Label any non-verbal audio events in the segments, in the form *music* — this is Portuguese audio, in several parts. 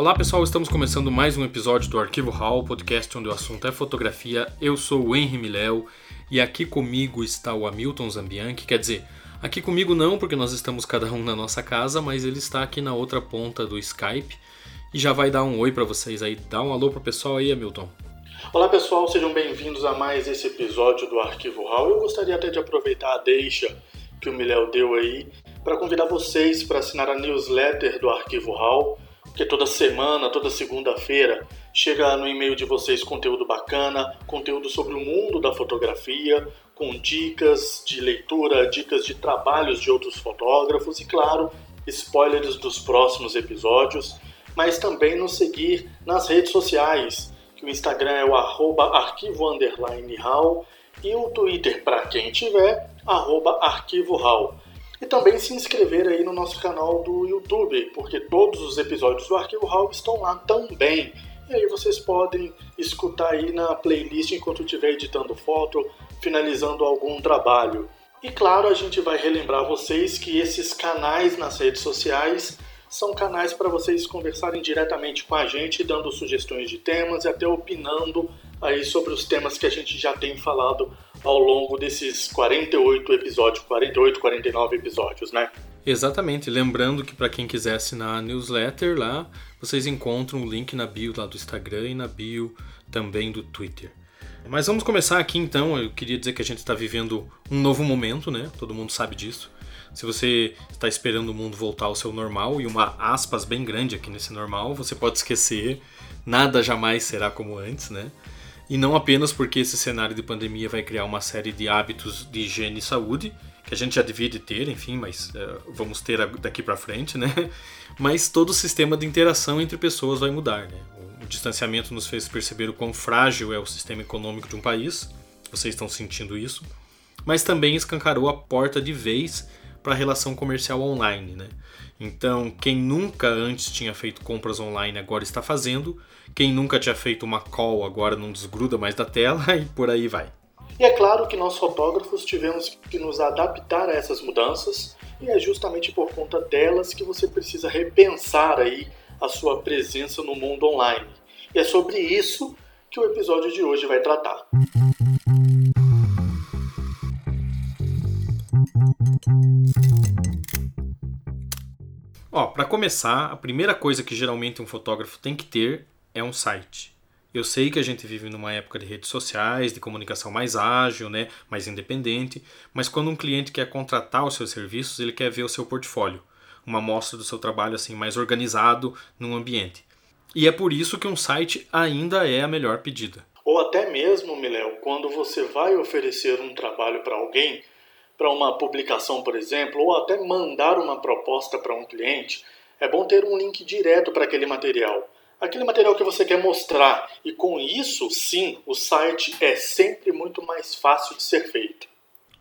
Olá pessoal, estamos começando mais um episódio do Arquivo Hall, podcast onde o assunto é fotografia. Eu sou o Henry Miléo e aqui comigo está o Hamilton Zambianchi, quer dizer, aqui comigo não, porque nós estamos cada um na nossa casa, mas ele está aqui na outra ponta do Skype e já vai dar um oi para vocês aí. Dá um alô pro pessoal aí, Hamilton. Olá pessoal, sejam bem-vindos a mais esse episódio do Arquivo Hall. Eu gostaria até de aproveitar a deixa que o Miléo deu aí para convidar vocês para assinar a newsletter do Arquivo Hall porque toda semana, toda segunda-feira, chega no e-mail de vocês conteúdo bacana, conteúdo sobre o mundo da fotografia, com dicas de leitura, dicas de trabalhos de outros fotógrafos e, claro, spoilers dos próximos episódios, mas também nos seguir nas redes sociais, que o Instagram é o arroba arquivo underline hall e o Twitter, para quem tiver, arroba arquivo hall e também se inscrever aí no nosso canal do YouTube, porque todos os episódios do Arquivo Hall estão lá também. E aí vocês podem escutar aí na playlist enquanto estiver editando foto, finalizando algum trabalho. E claro, a gente vai relembrar vocês que esses canais nas redes sociais são canais para vocês conversarem diretamente com a gente, dando sugestões de temas e até opinando aí sobre os temas que a gente já tem falado ao longo desses 48 episódios, 48, 49 episódios, né? Exatamente. Lembrando que para quem quiser assinar a newsletter lá, vocês encontram o link na bio lá do Instagram e na bio também do Twitter. Mas vamos começar aqui então. Eu queria dizer que a gente está vivendo um novo momento, né? Todo mundo sabe disso. Se você está esperando o mundo voltar ao seu normal, e uma aspas bem grande aqui nesse normal, você pode esquecer, nada jamais será como antes, né? E não apenas porque esse cenário de pandemia vai criar uma série de hábitos de higiene e saúde, que a gente já devia de ter, enfim, mas uh, vamos ter daqui para frente, né? *laughs* Mas todo o sistema de interação entre pessoas vai mudar, né? O, o distanciamento nos fez perceber o quão frágil é o sistema econômico de um país, vocês estão sentindo isso, mas também escancarou a porta de vez para a relação comercial online, né? Então, quem nunca antes tinha feito compras online agora está fazendo, quem nunca tinha feito uma call agora não desgruda mais da tela *laughs* e por aí vai. E é claro que nós fotógrafos tivemos que nos adaptar a essas mudanças e é justamente por conta delas que você precisa repensar aí a sua presença no mundo online. E é sobre isso que o episódio de hoje vai tratar. Ó, para começar, a primeira coisa que geralmente um fotógrafo tem que ter é um site. Eu sei que a gente vive numa época de redes sociais, de comunicação mais ágil, né, mais independente, mas quando um cliente quer contratar os seus serviços, ele quer ver o seu portfólio, uma amostra do seu trabalho assim mais organizado num ambiente. E é por isso que um site ainda é a melhor pedida. Ou até mesmo, Miléo, quando você vai oferecer um trabalho para alguém, para uma publicação, por exemplo, ou até mandar uma proposta para um cliente, é bom ter um link direto para aquele material. Aquele material que você quer mostrar. E com isso, sim, o site é sempre muito mais fácil de ser feito.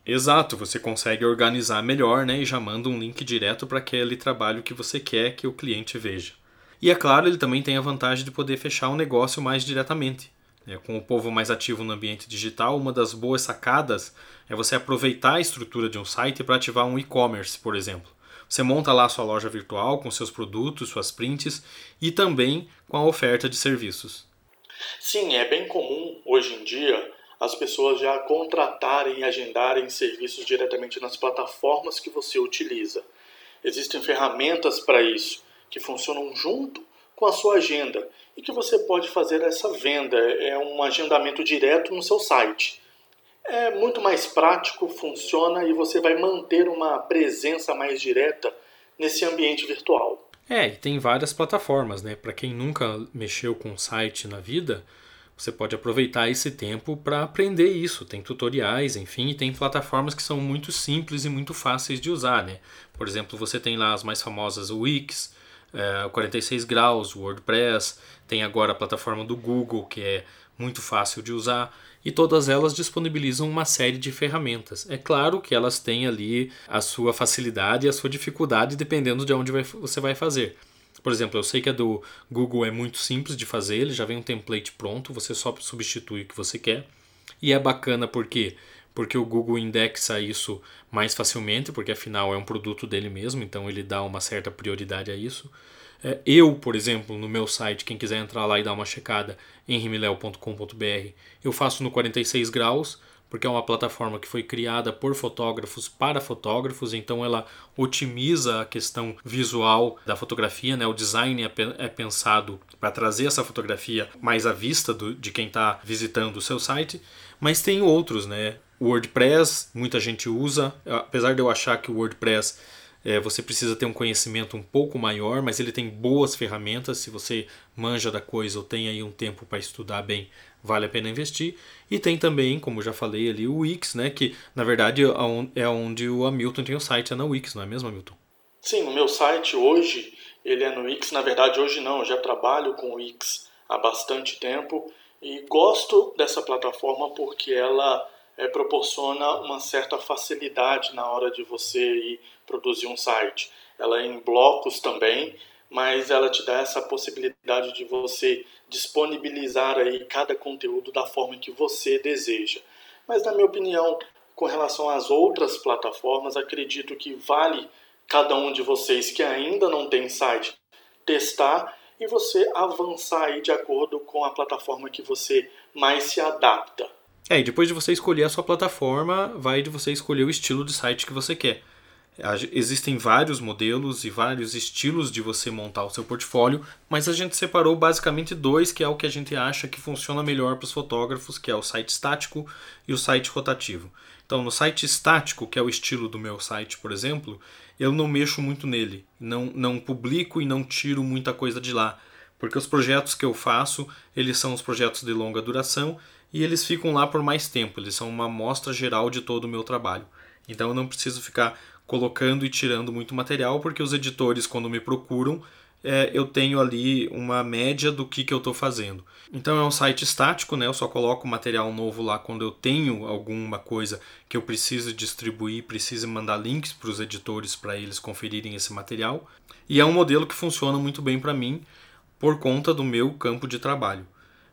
Exato, você consegue organizar melhor né, e já manda um link direto para aquele trabalho que você quer que o cliente veja. E é claro, ele também tem a vantagem de poder fechar o um negócio mais diretamente. É, com o povo mais ativo no ambiente digital, uma das boas sacadas é você aproveitar a estrutura de um site para ativar um e-commerce, por exemplo. Você monta lá sua loja virtual com seus produtos, suas prints e também com a oferta de serviços. Sim, é bem comum hoje em dia as pessoas já contratarem e agendarem serviços diretamente nas plataformas que você utiliza. Existem ferramentas para isso que funcionam junto com a sua agenda e que você pode fazer essa venda. É um agendamento direto no seu site. É muito mais prático, funciona e você vai manter uma presença mais direta nesse ambiente virtual. É, e tem várias plataformas, né? Para quem nunca mexeu com site na vida, você pode aproveitar esse tempo para aprender isso. Tem tutoriais, enfim, e tem plataformas que são muito simples e muito fáceis de usar, né? Por exemplo, você tem lá as mais famosas Wix, é, 46 graus, WordPress, tem agora a plataforma do Google, que é muito fácil de usar, e todas elas disponibilizam uma série de ferramentas. É claro que elas têm ali a sua facilidade e a sua dificuldade dependendo de onde vai, você vai fazer. Por exemplo, eu sei que a do Google é muito simples de fazer, ele já vem um template pronto, você só substitui o que você quer. E é bacana porque porque o Google indexa isso mais facilmente, porque afinal é um produto dele mesmo, então ele dá uma certa prioridade a isso. É, eu, por exemplo, no meu site, quem quiser entrar lá e dar uma checada, henrimilel.com.br, eu faço no 46 graus, porque é uma plataforma que foi criada por fotógrafos para fotógrafos, então ela otimiza a questão visual da fotografia, né? O design é, é pensado para trazer essa fotografia mais à vista do, de quem está visitando o seu site, mas tem outros, né? WordPress, muita gente usa, apesar de eu achar que o WordPress é, você precisa ter um conhecimento um pouco maior, mas ele tem boas ferramentas. Se você manja da coisa ou tem aí um tempo para estudar bem, vale a pena investir. E tem também, como já falei ali, o Wix, né? Que na verdade é onde o Hamilton tem o site, é na Wix, não é mesmo, Hamilton? Sim, o meu site hoje ele é no Wix. Na verdade, hoje não, eu já trabalho com o Wix há bastante tempo e gosto dessa plataforma porque ela é, proporciona uma certa facilidade na hora de você ir produzir um site. Ela é em blocos também, mas ela te dá essa possibilidade de você disponibilizar aí cada conteúdo da forma que você deseja. Mas na minha opinião, com relação às outras plataformas, acredito que vale cada um de vocês que ainda não tem site testar e você avançar aí de acordo com a plataforma que você mais se adapta. É, e depois de você escolher a sua plataforma, vai de você escolher o estilo de site que você quer. Existem vários modelos e vários estilos de você montar o seu portfólio, mas a gente separou basicamente dois, que é o que a gente acha que funciona melhor para os fotógrafos, que é o site estático e o site rotativo. Então, no site estático, que é o estilo do meu site, por exemplo, eu não mexo muito nele, não, não publico e não tiro muita coisa de lá, porque os projetos que eu faço, eles são os projetos de longa duração e eles ficam lá por mais tempo, eles são uma amostra geral de todo o meu trabalho. Então eu não preciso ficar colocando e tirando muito material, porque os editores, quando me procuram, é, eu tenho ali uma média do que, que eu estou fazendo. Então é um site estático, né? eu só coloco material novo lá quando eu tenho alguma coisa que eu preciso distribuir, preciso mandar links para os editores para eles conferirem esse material. E é um modelo que funciona muito bem para mim por conta do meu campo de trabalho.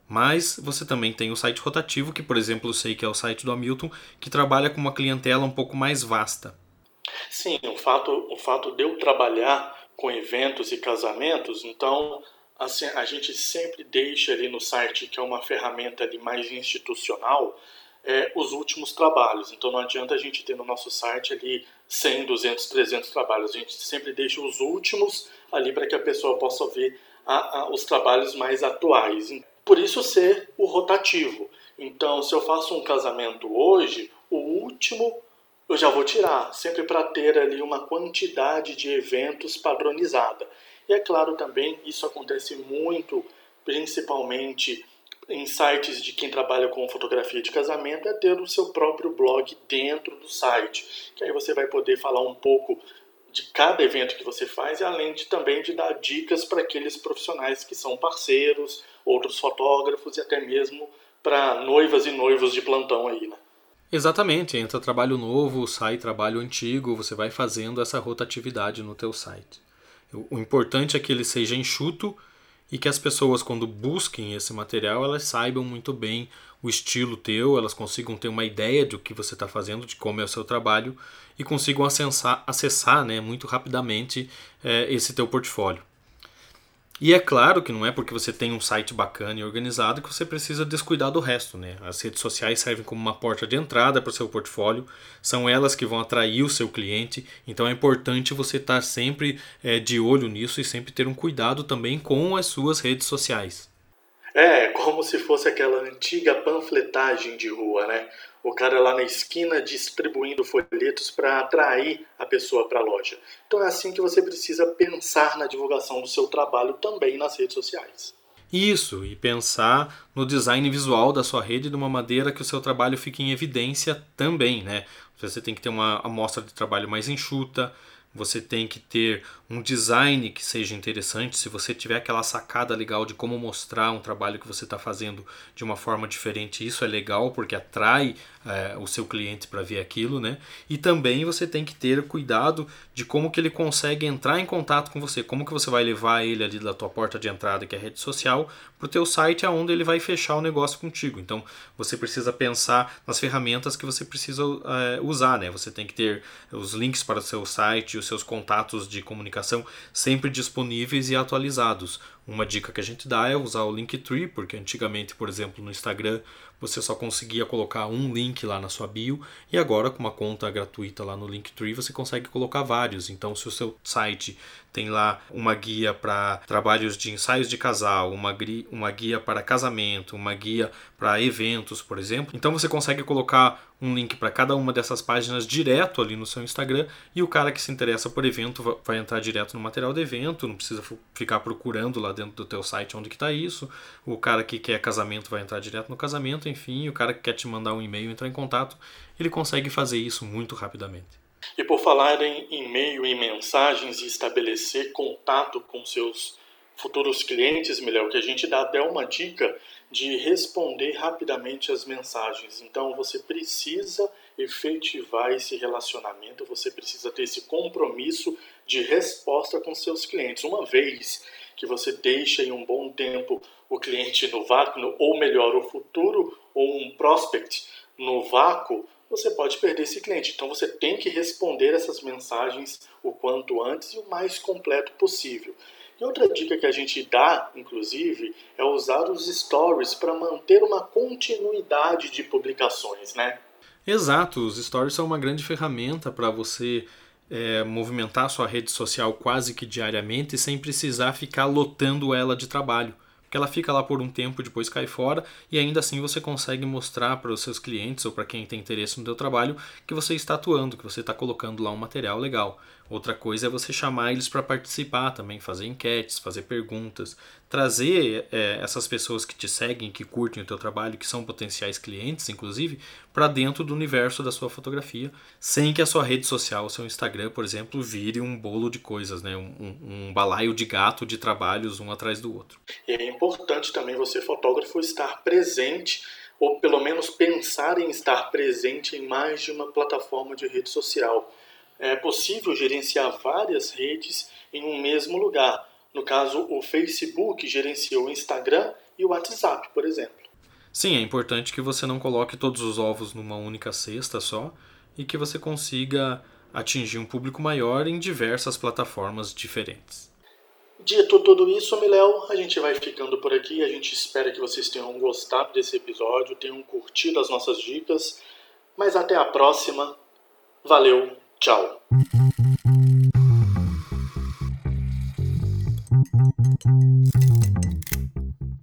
Mas você também tem o site rotativo, que por exemplo eu sei que é o site do Hamilton, que trabalha com uma clientela um pouco mais vasta. Sim, o fato, o fato de eu trabalhar com eventos e casamentos, então assim, a gente sempre deixa ali no site, que é uma ferramenta ali mais institucional, é, os últimos trabalhos. Então não adianta a gente ter no nosso site ali 100, 200, 300 trabalhos. A gente sempre deixa os últimos ali para que a pessoa possa ver a, a, os trabalhos mais atuais por isso ser o rotativo. Então, se eu faço um casamento hoje, o último eu já vou tirar, sempre para ter ali uma quantidade de eventos padronizada. E é claro também, isso acontece muito, principalmente em sites de quem trabalha com fotografia de casamento, é ter o seu próprio blog dentro do site, que aí você vai poder falar um pouco de cada evento que você faz, além de também de dar dicas para aqueles profissionais que são parceiros, outros fotógrafos e até mesmo para noivas e noivos de plantão aí, né? Exatamente, entra trabalho novo, sai trabalho antigo, você vai fazendo essa rotatividade no teu site. O importante é que ele seja enxuto e que as pessoas quando busquem esse material elas saibam muito bem o estilo teu, elas consigam ter uma ideia do que você está fazendo, de como é o seu trabalho e consigam acessar, acessar né, muito rapidamente é, esse teu portfólio. E é claro que não é porque você tem um site bacana e organizado que você precisa descuidar do resto. Né? As redes sociais servem como uma porta de entrada para o seu portfólio, são elas que vão atrair o seu cliente, então é importante você estar sempre é, de olho nisso e sempre ter um cuidado também com as suas redes sociais. É, como se fosse aquela antiga panfletagem de rua, né? O cara lá na esquina distribuindo folhetos para atrair a pessoa para a loja. Então é assim que você precisa pensar na divulgação do seu trabalho também nas redes sociais. Isso, e pensar no design visual da sua rede de uma maneira que o seu trabalho fique em evidência também, né? Você tem que ter uma amostra de trabalho mais enxuta, você tem que ter um design que seja interessante. Se você tiver aquela sacada legal de como mostrar um trabalho que você está fazendo de uma forma diferente, isso é legal porque atrai é, o seu cliente para ver aquilo, né? E também você tem que ter cuidado de como que ele consegue entrar em contato com você, como que você vai levar ele ali da tua porta de entrada, que é a rede social, para o teu site, aonde ele vai fechar o negócio contigo. Então você precisa pensar nas ferramentas que você precisa é, usar, né? Você tem que ter os links para o seu site, os seus contatos de comunicação sempre disponíveis e atualizados. Uma dica que a gente dá é usar o Linktree, porque antigamente, por exemplo, no Instagram você só conseguia colocar um link lá na sua bio e agora com uma conta gratuita lá no Linktree você consegue colocar vários. Então, se o seu site tem lá uma guia para trabalhos de ensaios de casal, uma, uma guia para casamento, uma guia para eventos, por exemplo. Então você consegue colocar um link para cada uma dessas páginas direto ali no seu Instagram e o cara que se interessa por evento vai entrar direto no material do evento, não precisa ficar procurando lá dentro do teu site onde que está isso. O cara que quer casamento vai entrar direto no casamento, enfim, o cara que quer te mandar um e-mail, entrar em contato, ele consegue fazer isso muito rapidamente. E por falar em e-mail e mensagens e estabelecer contato com seus futuros clientes, melhor, que a gente dá até uma dica de responder rapidamente as mensagens. Então você precisa efetivar esse relacionamento, você precisa ter esse compromisso de resposta com seus clientes. Uma vez que você deixa em um bom tempo o cliente no vácuo, ou melhor, o futuro ou um prospect no vácuo, você pode perder esse cliente. Então você tem que responder essas mensagens o quanto antes e o mais completo possível. E outra dica que a gente dá, inclusive, é usar os stories para manter uma continuidade de publicações, né? Exato, os stories são uma grande ferramenta para você é, movimentar sua rede social quase que diariamente sem precisar ficar lotando ela de trabalho que ela fica lá por um tempo, depois cai fora e ainda assim você consegue mostrar para os seus clientes ou para quem tem interesse no seu trabalho que você está atuando, que você está colocando lá um material legal. Outra coisa é você chamar eles para participar também, fazer enquetes, fazer perguntas, trazer é, essas pessoas que te seguem, que curtem o teu trabalho, que são potenciais clientes, inclusive, para dentro do universo da sua fotografia, sem que a sua rede social, o seu Instagram, por exemplo, vire um bolo de coisas, né? um, um, balaio de gato de trabalhos um atrás do outro. E é importante também você, fotógrafo, estar presente ou pelo menos pensar em estar presente em mais de uma plataforma de rede social é possível gerenciar várias redes em um mesmo lugar. No caso, o Facebook gerenciou o Instagram e o WhatsApp, por exemplo. Sim, é importante que você não coloque todos os ovos numa única cesta só e que você consiga atingir um público maior em diversas plataformas diferentes. Dito tudo isso, Miléo, a gente vai ficando por aqui. A gente espera que vocês tenham gostado desse episódio, tenham curtido as nossas dicas. Mas até a próxima. Valeu! Tchau. フフフ。